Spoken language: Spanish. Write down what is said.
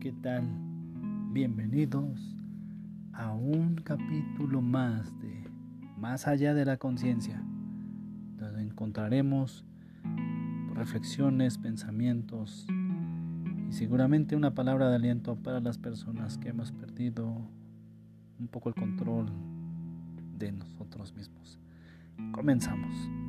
¿qué tal? Bienvenidos a un capítulo más de Más allá de la conciencia, donde encontraremos reflexiones, pensamientos y seguramente una palabra de aliento para las personas que hemos perdido un poco el control de nosotros mismos. Comenzamos.